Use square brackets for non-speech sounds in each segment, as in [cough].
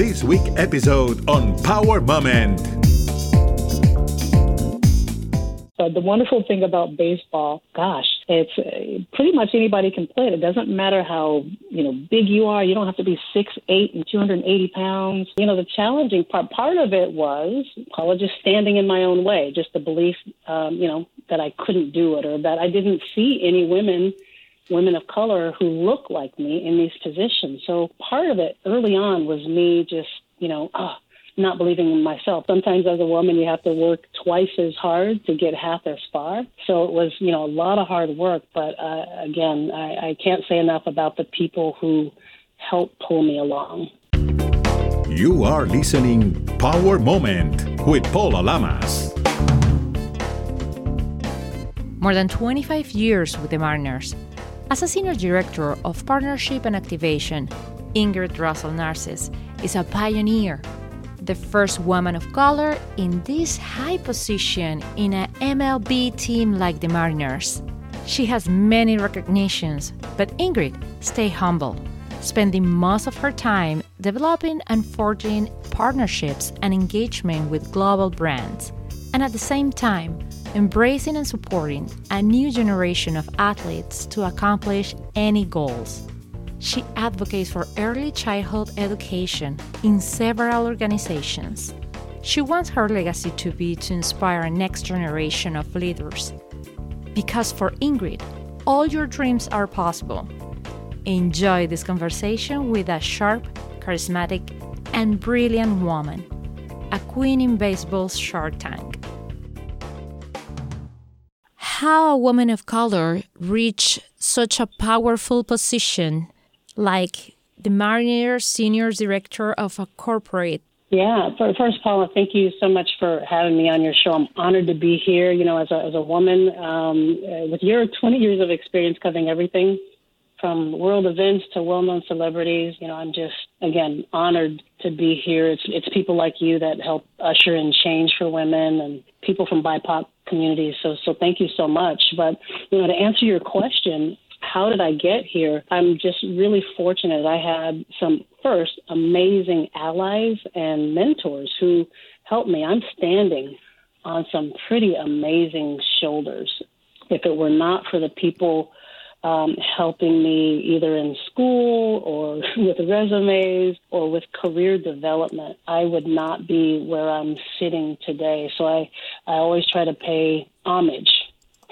this week episode on Power Moment. So the wonderful thing about baseball, gosh, it's uh, pretty much anybody can play it. It doesn't matter how you know big you are. You don't have to be six eight and 280 pounds. You know the challenging part. Part of it was it just standing in my own way, just the belief, um, you know, that I couldn't do it or that I didn't see any women women of color who look like me in these positions. So part of it early on was me just, you know, ah, not believing in myself. Sometimes as a woman, you have to work twice as hard to get half as far. So it was, you know, a lot of hard work. But uh, again, I, I can't say enough about the people who helped pull me along. You are listening Power Moment with Paula Lamas. More than 25 years with the Mariners. As a senior director of partnership and activation, Ingrid Russell Narcisse is a pioneer, the first woman of color in this high position in an MLB team like the Mariners. She has many recognitions, but Ingrid stay humble, spending most of her time developing and forging partnerships and engagement with global brands, and at the same time embracing and supporting a new generation of athletes to accomplish any goals. She advocates for early childhood education in several organizations. She wants her legacy to be to inspire a next generation of leaders. Because for Ingrid, all your dreams are possible. Enjoy this conversation with a sharp, charismatic, and brilliant woman, a queen in baseball's Shark Tank how a woman of color reach such a powerful position like the Mariner Senior Director of a corporate yeah, first, Paula, thank you so much for having me on your show. I'm honored to be here. You know, as a as a woman, um, with your 20 years of experience covering everything from world events to well-known celebrities. You know, I'm just again honored to be here. It's it's people like you that help usher in change for women and people from BIPOC communities. So so thank you so much. But you know, to answer your question, how did I get here? I'm just really fortunate. I had some first amazing allies and mentors who helped me. I'm standing on some pretty amazing shoulders. If it were not for the people um, helping me either in school or [laughs] with resumes or with career development, I would not be where I'm sitting today. So I, I always try to pay homage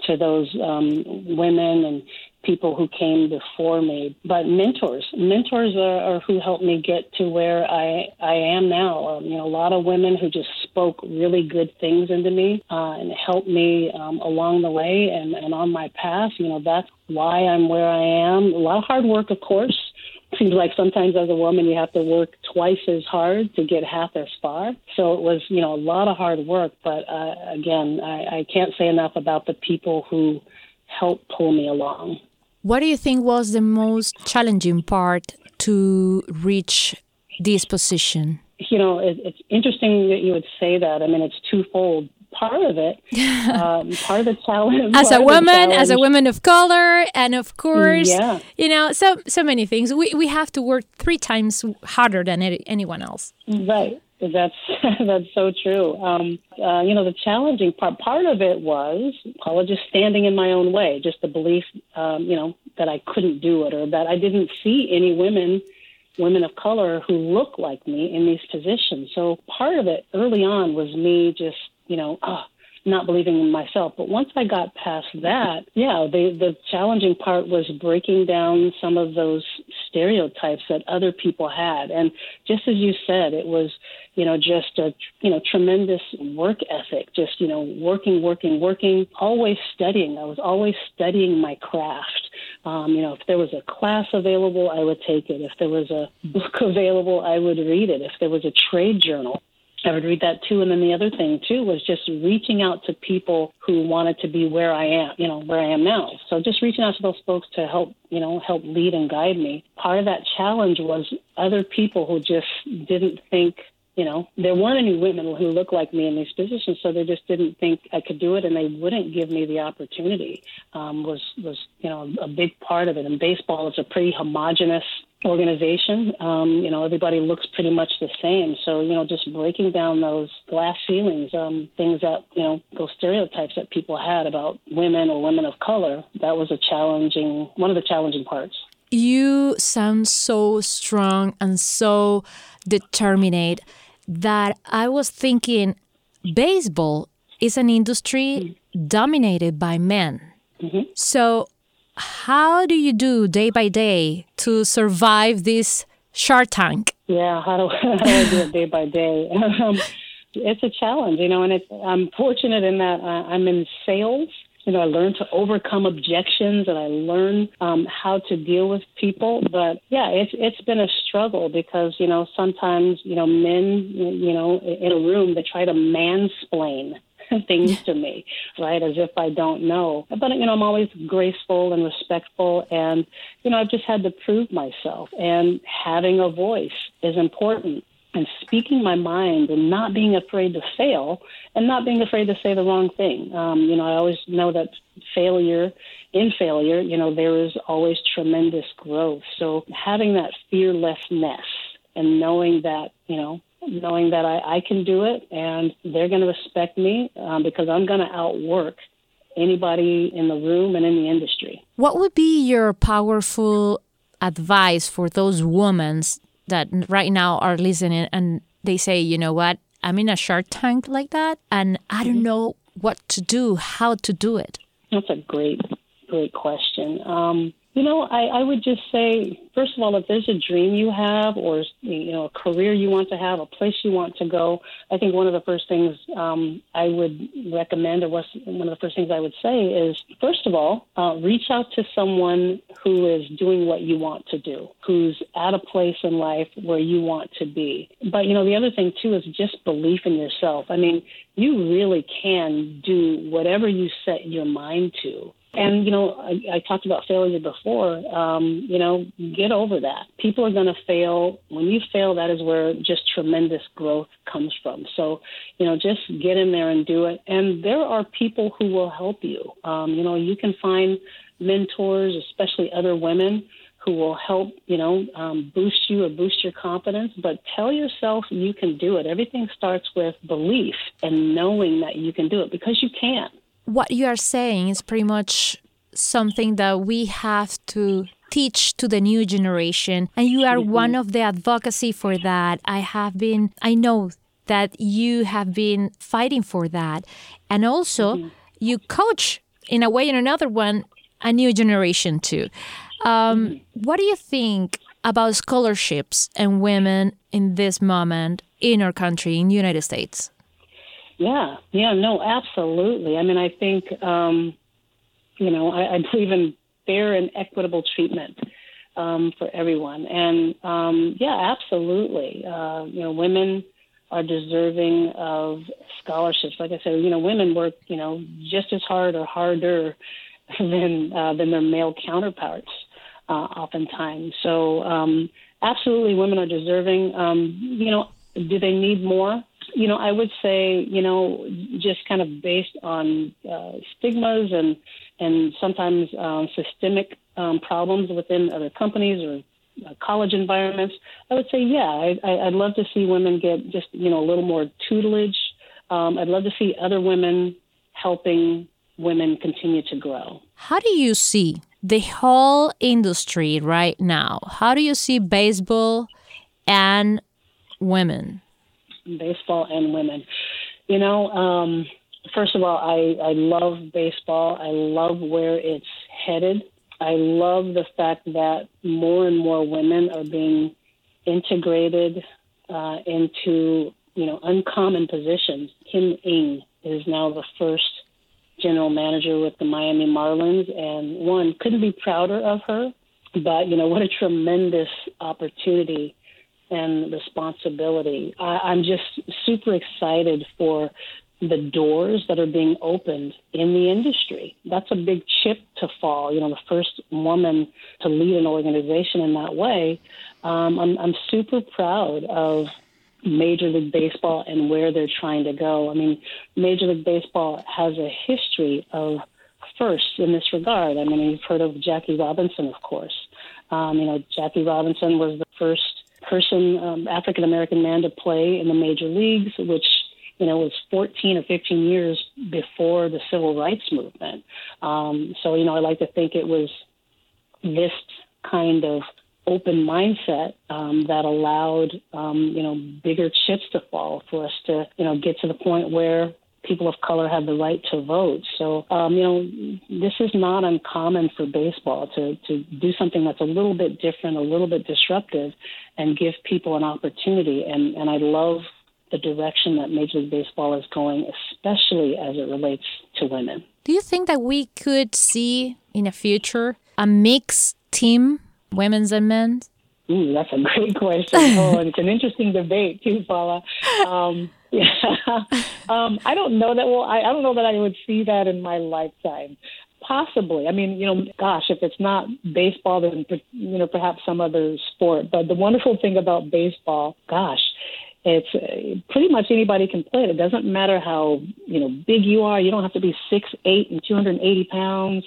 to those um, women and people who came before me, but mentors. Mentors are, are who helped me get to where I I am now. Um, you know, a lot of women who just spoke really good things into me uh, and helped me um, along the way and, and on my path. You know, that's why I'm where I am. A lot of hard work, of course. [laughs] Seems like sometimes as a woman you have to work twice as hard to get half as far. So it was, you know, a lot of hard work. But uh, again, I, I can't say enough about the people who helped pull me along. What do you think was the most challenging part to reach this position? You know, it, it's interesting that you would say that. I mean, it's twofold. Part of it, [laughs] um, part of the challenge. As a woman, as a woman of color, and of course, yeah. you know, so so many things. We we have to work three times harder than anyone else. Right. That's [laughs] that's so true. Um, uh, you know, the challenging part part of it was just standing in my own way, just the belief, um, you know, that I couldn't do it or that I didn't see any women, women of color who look like me in these positions. So part of it early on was me just, you know, ah, not believing in myself. But once I got past that, yeah, the the challenging part was breaking down some of those stereotypes that other people had. And just as you said, it was, you know, just a you know tremendous work ethic. Just you know, working, working, working, always studying. I was always studying my craft. Um, you know, if there was a class available, I would take it. If there was a book [laughs] available, I would read it. If there was a trade journal, I would read that too. And then the other thing too was just reaching out to people who wanted to be where I am, you know, where I am now. So just reaching out to those folks to help, you know, help lead and guide me. Part of that challenge was other people who just didn't think, you know, there weren't any women who looked like me in these positions, so they just didn't think I could do it, and they wouldn't give me the opportunity. Um, was was you know a big part of it. And baseball is a pretty homogenous organization. Um, you know, everybody looks pretty much the same. So, you know, just breaking down those glass ceilings, um, things that, you know, those stereotypes that people had about women or women of color, that was a challenging, one of the challenging parts. You sound so strong and so determined that I was thinking baseball is an industry dominated by men. Mm-hmm. So, how do you do day by day to survive this Shark Tank? Yeah, how do, [laughs] how do I do it day by day? [laughs] Um, it's a challenge, you know, and I'm fortunate in that uh, I'm in sales. You know, I learned to overcome objections and I learn um, how to deal with people. But yeah, it's it's been a struggle because you know sometimes you know men you know in a room they try to mansplain [laughs] things to me, right? As if I don't know. But, you know, I'm always graceful and respectful. And, you know, I've just had to prove myself. And having a voice is important. And speaking my mind and not being afraid to fail and not being afraid to say the wrong thing. Um, you know, I always know that failure, in failure, you know, there is always tremendous growth. So having that fearlessness and knowing that, you know, knowing that I, I can do it and they're going to respect me um, because I'm going to outwork anybody in the room and in the industry. What would be your powerful advice for those women that right now are listening and they say, you know what, I'm in a shark tank like that and I don't know what to do, how to do it? That's a great, great question. Um, you know, I, I would just say, first of all, if there's a dream you have, or you know, a career you want to have, a place you want to go, I think one of the first things um, I would recommend, or one of the first things I would say, is first of all, uh, reach out to someone who is doing what you want to do, who's at a place in life where you want to be. But you know, the other thing too is just belief in yourself. I mean, you really can do whatever you set your mind to. And, you know, I, I talked about failure before. Um, you know, get over that. People are going to fail. When you fail, that is where just tremendous growth comes from. So, you know, just get in there and do it. And there are people who will help you. Um, you know, you can find mentors, especially other women who will help, you know, um, boost you or boost your confidence. But tell yourself you can do it. Everything starts with belief and knowing that you can do it because you can what you are saying is pretty much something that we have to teach to the new generation and you are one of the advocacy for that. I have been i know that you have been fighting for that. And also mm-hmm. you coach in a way in another one a new generation too. Um, mm-hmm. what do you think about scholarships and women in this moment in our country in the united states yeah, yeah, no, absolutely. I mean, I think, um, you know, I, I believe in fair and equitable treatment um, for everyone. And um, yeah, absolutely. Uh, you know, women are deserving of scholarships. Like I said, you know, women work, you know, just as hard or harder [laughs] than uh, than their male counterparts, uh, oftentimes. So, um, absolutely, women are deserving. Um, you know, do they need more? You know, I would say, you know, just kind of based on uh, stigmas and and sometimes um, systemic um, problems within other companies or uh, college environments, I would say, yeah, I, I, I'd love to see women get just you know a little more tutelage. Um, I'd love to see other women helping women continue to grow. How do you see the whole industry right now? How do you see baseball and women? Baseball and women. You know, um, first of all, I, I love baseball. I love where it's headed. I love the fact that more and more women are being integrated uh, into you know uncommon positions. Kim Ng is now the first general manager with the Miami Marlins, and one couldn't be prouder of her. But you know what a tremendous opportunity and responsibility. I, I'm just super excited for the doors that are being opened in the industry. That's a big chip to fall. You know, the first woman to lead an organization in that way. Um, I'm, I'm super proud of Major League Baseball and where they're trying to go. I mean, Major League Baseball has a history of firsts in this regard. I mean, you've heard of Jackie Robinson, of course. Um, you know, Jackie Robinson was the first person, um, African American man, to play in the major leagues, which you know was 14 or 15 years before the civil rights movement. Um, so you know, I like to think it was this kind of open mindset um, that allowed um, you know bigger chips to fall for us to you know get to the point where people of color have the right to vote. So, um, you know, this is not uncommon for baseball to, to do something that's a little bit different, a little bit disruptive, and give people an opportunity. And, and I love the direction that Major League Baseball is going, especially as it relates to women. Do you think that we could see in the future a mixed team, women's and men's? Ooh, that's a great [laughs] question. Oh, and it's an interesting debate too, Paula. Um, [laughs] yeah, um, I don't know that. Well, I, I don't know that I would see that in my lifetime. Possibly. I mean, you know, gosh, if it's not baseball, then you know, perhaps some other sport. But the wonderful thing about baseball, gosh, it's uh, pretty much anybody can play it. It doesn't matter how you know big you are. You don't have to be six eight and two hundred and eighty pounds.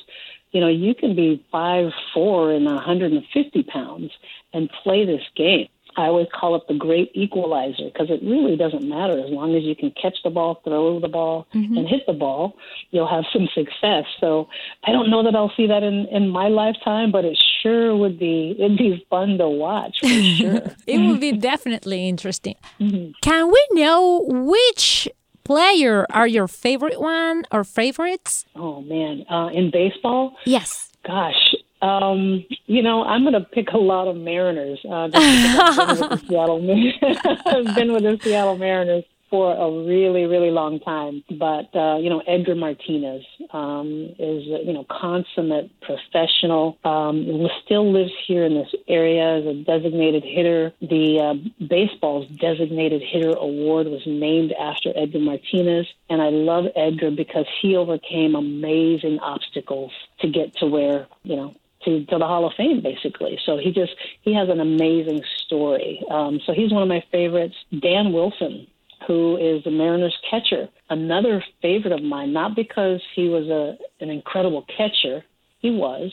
You know, you can be five four and one hundred and fifty pounds and play this game. I always call it the great equalizer because it really doesn't matter as long as you can catch the ball, throw the ball, mm-hmm. and hit the ball, you'll have some [laughs] success. So I don't know that I'll see that in in my lifetime, but it sure would be it'd be fun to watch for [laughs] sure. it would be definitely interesting. Mm-hmm. Can we know which player are your favorite one or favorites? Oh man, uh, in baseball? Yes. Gosh, um, you know, I'm going to pick a lot of Mariners. Uh, I've, been with the [laughs] Seattle, [laughs] I've been with the Seattle Mariners for a really, really long time. But uh, you know, Edgar Martinez um, is you know consummate professional. Um, still lives here in this area as a designated hitter. The uh, baseball's designated hitter award was named after Edgar Martinez, and I love Edgar because he overcame amazing obstacles to get to where you know to, to the Hall of Fame, basically. So he just he has an amazing story. Um, so he's one of my favorites. Dan Wilson, who is the Mariners catcher, another favorite of mine. Not because he was a an incredible catcher, he was,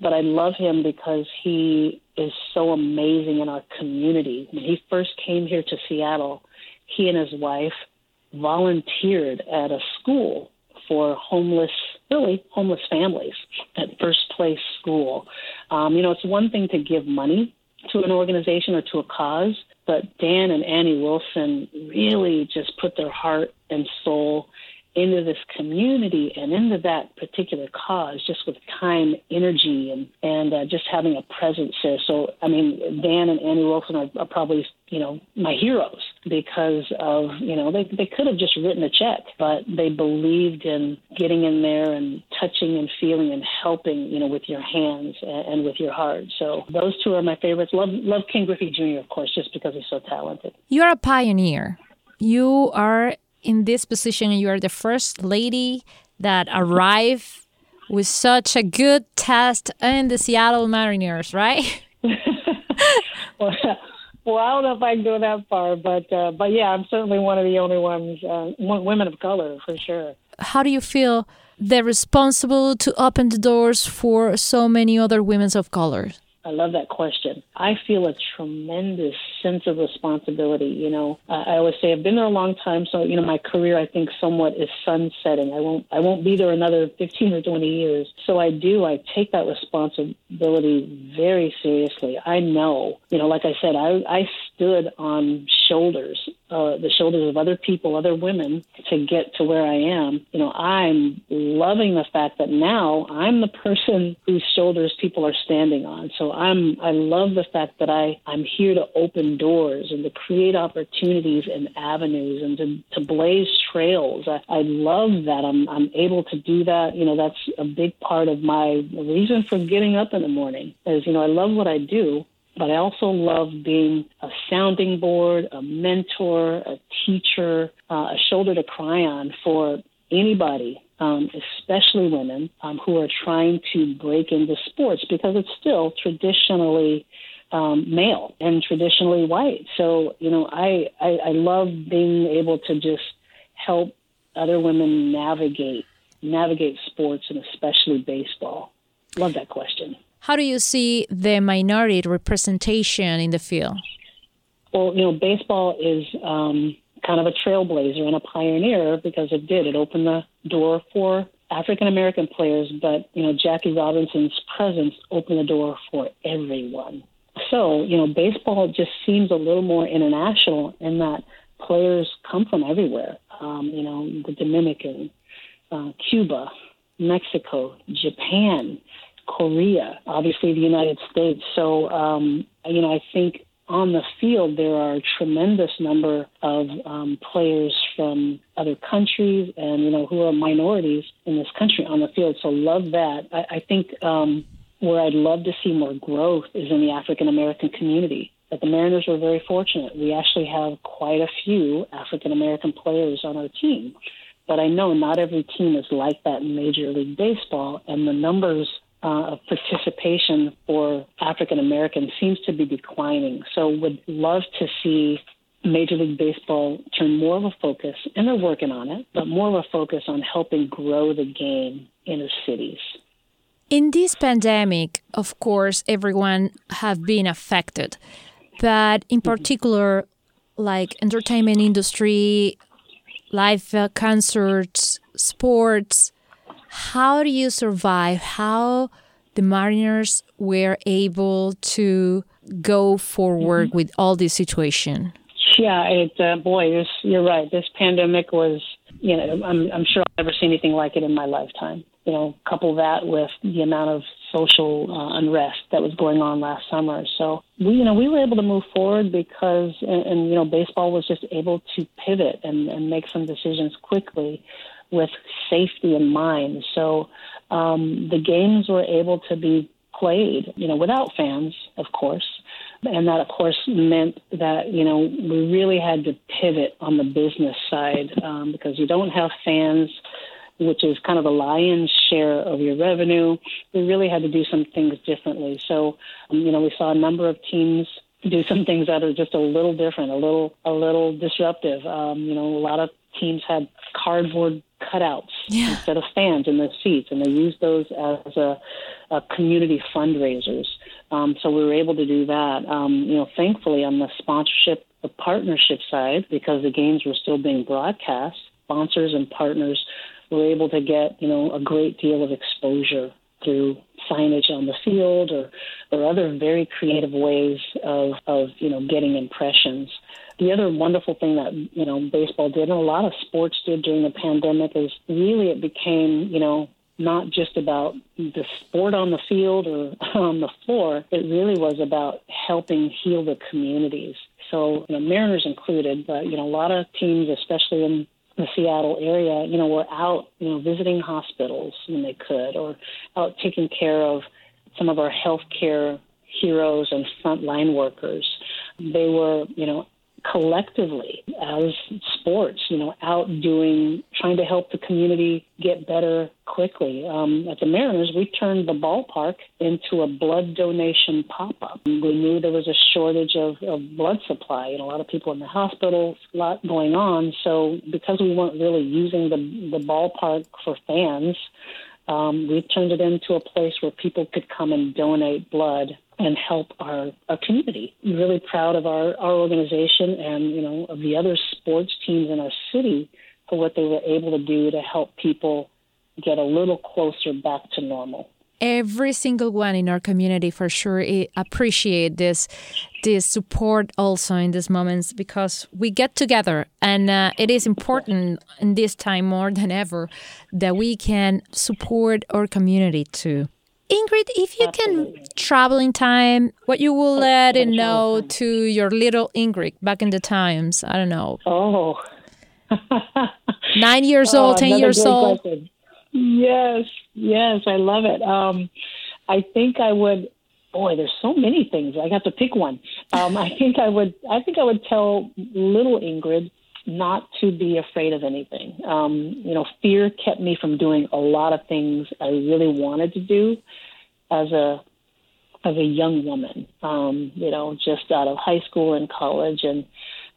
but I love him because he is so amazing in our community. When he first came here to Seattle, he and his wife volunteered at a school for homeless, really homeless families at First Place School. Um, you know, it's one thing to give money to an organization or to a cause, but Dan and Annie Wilson really just put their heart and soul into this community and into that particular cause just with time, energy, and and uh, just having a presence there. So, I mean, Dan and Annie Wilson are, are probably you know my heroes because of you know they they could have just written a check, but they believed in getting in there and touching and feeling and helping you know with your hands and, and with your heart. So those two are my favorites. Love love Ken Griffey Jr. of course, just because he's so talented. You're a pioneer. You are in this position. You are the first lady that arrived with such a good test in the Seattle Mariners, right? well, [laughs] well, I don't know if I can go that far, but uh, but yeah, I'm certainly one of the only ones, uh, women of color for sure. How do you feel they're responsible to open the doors for so many other women of color? I love that question. I feel a tremendous sense of responsibility. You know, uh, I always say I've been there a long time, so you know my career I think somewhat is sunsetting. I won't I won't be there another 15 or 20 years. So I do I take that responsibility very seriously. I know, you know, like I said, I I stood on shoulders, uh, the shoulders of other people, other women, to get to where I am. You know, I'm loving the fact that now I'm the person whose shoulders people are standing on. So I'm I love the fact that I I'm here to open doors and to create opportunities and avenues and to, to blaze trails. I, I love that I'm I'm able to do that. You know, that's a big part of my reason for getting up in the morning. Is you know I love what I do, but I also love being a sounding board, a mentor, a teacher, uh, a shoulder to cry on for anybody, um, especially women, um, who are trying to break into sports because it's still traditionally um, male and traditionally white. So, you know, I, I, I love being able to just help other women navigate navigate sports and especially baseball. Love that question. How do you see the minority representation in the field? Well, you know, baseball is um, kind of a trailblazer and a pioneer because it did. It opened the door for African American players, but, you know, Jackie Robinson's presence opened the door for everyone. So, you know, baseball just seems a little more international in that players come from everywhere. Um, you know, the Dominican, uh, Cuba, Mexico, Japan, Korea, obviously the United States. So, um, you know, I think on the field there are a tremendous number of um, players from other countries and you know who are minorities in this country on the field. So love that. I, I think um, where I'd love to see more growth is in the African American community. But the Mariners were very fortunate. We actually have quite a few African American players on our team. But I know not every team is like that in Major League Baseball, and the numbers uh, of participation for African Americans seems to be declining. So, would love to see Major League Baseball turn more of a focus, and they're working on it, but more of a focus on helping grow the game in the cities. In this pandemic, of course, everyone have been affected, but in mm-hmm. particular, like entertainment industry, live uh, concerts, sports. How do you survive? How the Mariners were able to go forward mm-hmm. with all this situation? Yeah, it uh, boy, this, you're right. This pandemic was, you know, I'm I'm sure I've never seen anything like it in my lifetime. You know, couple that with the amount of social uh, unrest that was going on last summer. So we, you know, we were able to move forward because, and, and you know, baseball was just able to pivot and, and make some decisions quickly with safety in mind. So um, the games were able to be played, you know, without fans, of course. And that, of course, meant that, you know, we really had to pivot on the business side um, because you don't have fans which is kind of the lion's share of your revenue, we really had to do some things differently. So, um, you know, we saw a number of teams do some things that are just a little different, a little a little disruptive. Um, you know, a lot of teams had cardboard cutouts yeah. instead of fans in the seats, and they used those as a, a community fundraisers. Um, so we were able to do that. Um, you know, thankfully on the sponsorship, the partnership side, because the games were still being broadcast, sponsors and partners were able to get, you know, a great deal of exposure through signage on the field or, or other very creative ways of, of, you know, getting impressions. The other wonderful thing that, you know, baseball did and a lot of sports did during the pandemic is really it became, you know, not just about the sport on the field or [laughs] on the floor. It really was about helping heal the communities. So, you know, Mariners included, but, you know, a lot of teams, especially in the Seattle area, you know, were out, you know, visiting hospitals when they could, or out taking care of some of our healthcare heroes and frontline workers. They were, you know, collectively as sports, you know, out doing, trying to help the community get better quickly. Um, at the Mariners, we turned the ballpark into a blood donation pop up. We knew there was a shortage of, of blood supply and a lot of people in the hospital, a lot going on. So, because we weren't really using the, the ballpark for fans, um, we turned it into a place where people could come and donate blood and help our, our community. I'm really proud of our, our organization and, you know, of the other sports teams in our city for what they were able to do to help people get a little closer back to normal. Every single one in our community, for sure, appreciate this this support also in these moments because we get together, and uh, it is important in this time more than ever that we can support our community too. Ingrid, if you Absolutely. can travel in time, what you will let it know to your little Ingrid back in the times? I don't know. Oh. [laughs] Nine years old, uh, ten years old. Question. Yes, yes, I love it. Um, I think I would. Boy, there's so many things. I got to pick one. Um, I [laughs] think I would. I think I would tell little Ingrid not to be afraid of anything. Um, you know, fear kept me from doing a lot of things I really wanted to do as a as a young woman. Um, you know, just out of high school and college and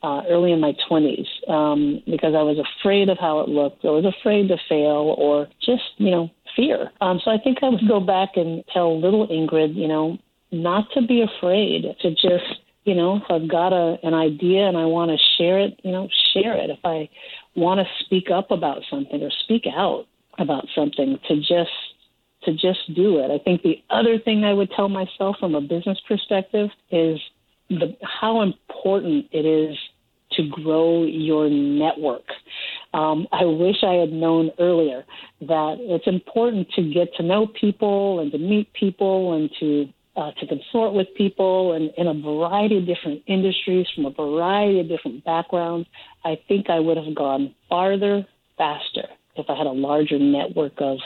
uh, early in my 20s um, because I was afraid of how it looked. I was afraid to fail or just, you know, fear. Um, so I think I would go back and tell little Ingrid, you know, not to be afraid, to just, you know, if I've got a, an idea and I want to share it, you know, share it. If I want to speak up about something or speak out about something, to just to just do it. I think the other thing I would tell myself from a business perspective is the, how important it is to grow your network. Um, I wish I had known earlier that it's important to get to know people and to meet people and to uh, to consort with people and in a variety of different industries from a variety of different backgrounds. I think I would have gone farther faster if I had a larger network of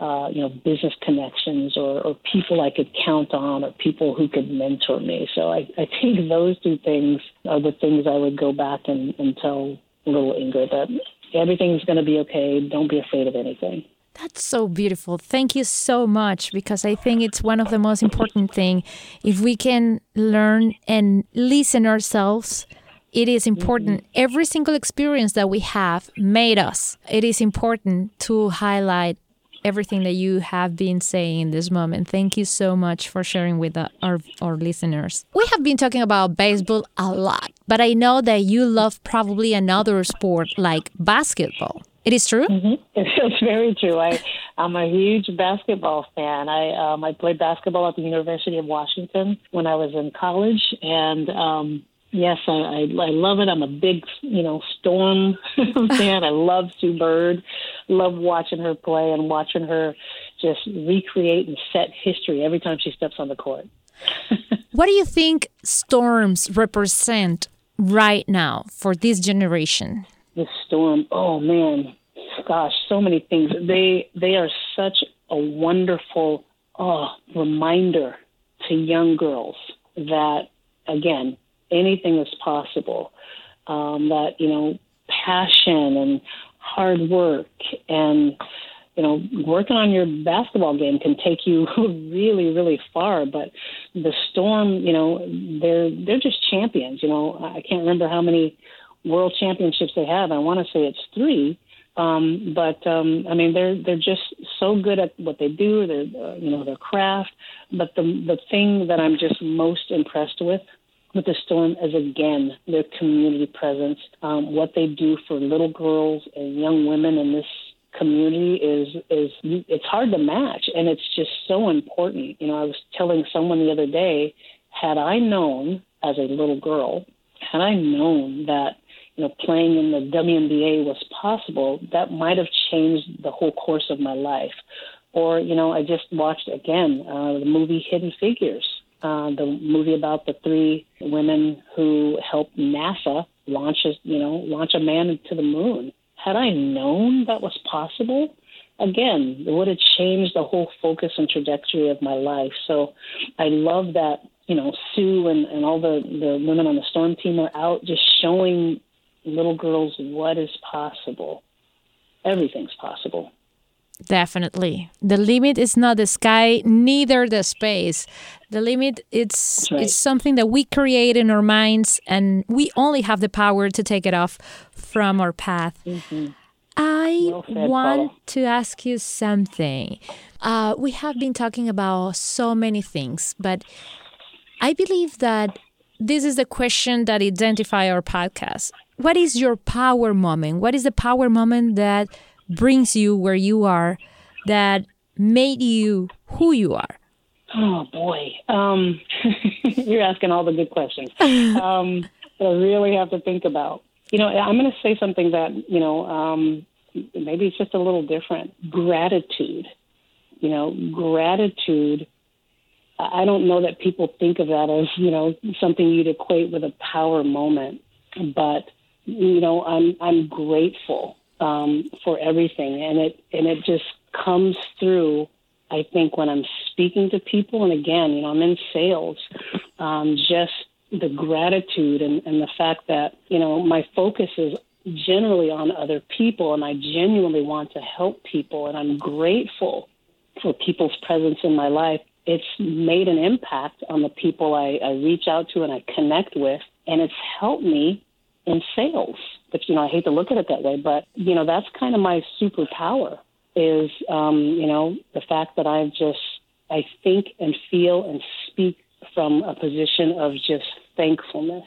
uh, you know, business connections or, or people I could count on or people who could mentor me. So I, I think those two things are the things I would go back and, and tell little Ingrid that everything's going to be okay. Don't be afraid of anything. That's so beautiful. Thank you so much because I think it's one of the most important thing. If we can learn and listen ourselves, it is important. Mm-hmm. Every single experience that we have made us. It is important to highlight everything that you have been saying in this moment. Thank you so much for sharing with our, our listeners. We have been talking about baseball a lot, but I know that you love probably another sport like basketball. It is true. Mm-hmm. [laughs] It's very true. I I'm a huge basketball fan. I um, I played basketball at the University of Washington when I was in college, and um, Yes, I, I, I love it. I'm a big, you know, Storm [laughs] fan. I love Sue Bird. Love watching her play and watching her just recreate and set history every time she steps on the court. [laughs] what do you think storms represent right now for this generation? The storm. Oh man, gosh, so many things. They they are such a wonderful oh, reminder to young girls that again anything is possible. Um, that you know, passion and hard work and you know, working on your basketball game can take you [laughs] really, really far. But the Storm, you know, they're they're just champions. You know, I can't remember how many world championships they have. I want to say it's three. Um, but um, I mean, they're they're just so good at what they do. They're uh, you know their craft. But the the thing that I'm just most impressed with with the storm is again their community presence. Um, what they do for little girls and young women in this community is is it's hard to match, and it's just so important. You know, I was telling someone the other day, had I known as a little girl, had I known that you know playing in the WNBA was possible, that might have changed the whole course of my life. Or you know, I just watched again uh, the movie Hidden Figures uh, the movie about the three women who helped NASA launch a, you know, launch a man to the moon. Had I known that was possible, again, it would have changed the whole focus and trajectory of my life. So I love that, you know, Sue and, and all the, the women on the storm team are out just showing little girls what is possible. Everything's possible. Definitely. The limit is not the sky, neither the space. The limit it's right. it's something that we create in our minds and we only have the power to take it off from our path. Mm-hmm. I want Paula. to ask you something. Uh, we have been talking about so many things, but I believe that this is the question that identify our podcast. What is your power moment? What is the power moment that brings you where you are that made you who you are? Oh boy, um, [laughs] you're asking all the good questions. Um, [laughs] that I really have to think about. You know, I'm going to say something that you know um, maybe it's just a little different. Gratitude. You know, gratitude. I don't know that people think of that as you know something you'd equate with a power moment, but you know, I'm I'm grateful um, for everything, and it and it just comes through. I think when I'm speaking to people, and again, you know, I'm in sales, um, just the gratitude and, and the fact that you know my focus is generally on other people, and I genuinely want to help people, and I'm grateful for people's presence in my life. It's made an impact on the people I, I reach out to and I connect with, and it's helped me in sales. But you know, I hate to look at it that way, but you know, that's kind of my superpower. is, um, you know, the fact that I've just, I think and feel and speak from a position of just thankfulness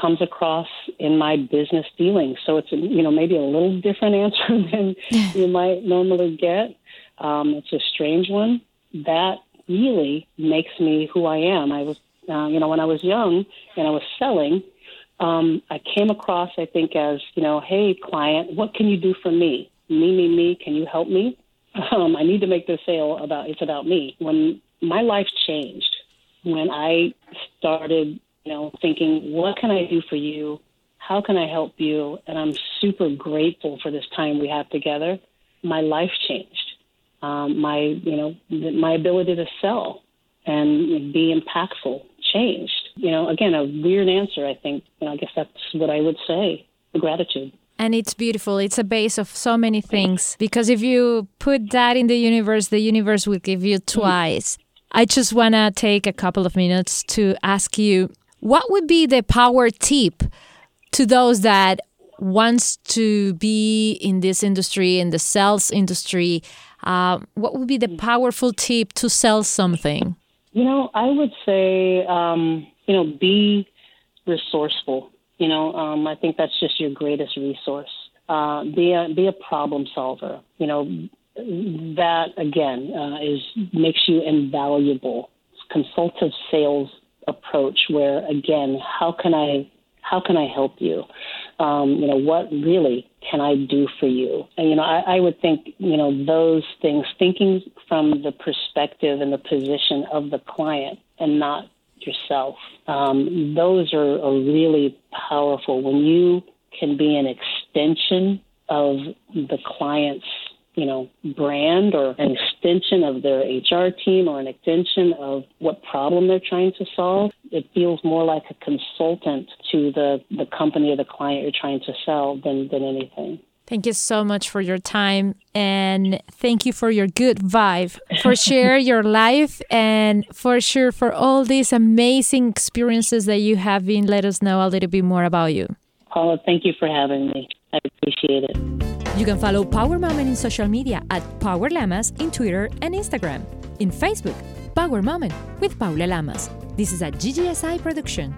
comes across in my business dealings. So it's, you know, maybe a little different answer [laughs] than [laughs] you might normally get. Um, it's a strange one. That really makes me who I am. I was, uh, you know, when I was young and I was selling, um, I came across, I think, as, you know, hey, client, what can you do for me? Me, me, me, can you help me? [laughs] Um, I need to make this sale about, it's about me. When my life changed, when I started, you know, thinking, what can I do for you? How can I help you? And I'm super grateful for this time we have together. My life changed. Um, my, you know, my ability to sell and be impactful changed. You know, again, a weird answer. I think. You know, I guess that's what I would say. Gratitude. And it's beautiful. It's a base of so many things because if you put that in the universe, the universe will give you twice. I just want to take a couple of minutes to ask you what would be the power tip to those that wants to be in this industry in the sales industry uh, what would be the powerful tip to sell something you know i would say um, you know be resourceful you know um, i think that's just your greatest resource uh, be a be a problem solver you know that again uh, is makes you invaluable. Consultative sales approach, where again, how can I how can I help you? Um, you know, what really can I do for you? And, you know, I, I would think, you know, those things, thinking from the perspective and the position of the client and not yourself, um, those are, are really powerful. When you can be an extension of the client's you know, brand or an extension of their HR team or an extension of what problem they're trying to solve. It feels more like a consultant to the, the company or the client you're trying to sell than, than anything. Thank you so much for your time and thank you for your good vibe, for share your life and for sure for all these amazing experiences that you have been. Let us know a little bit more about you. Paula, thank you for having me. I appreciate it. You can follow Power Moment in social media at Power Lamas in Twitter and Instagram. In Facebook, Power Moment with Paula Lamas. This is a GGSI production.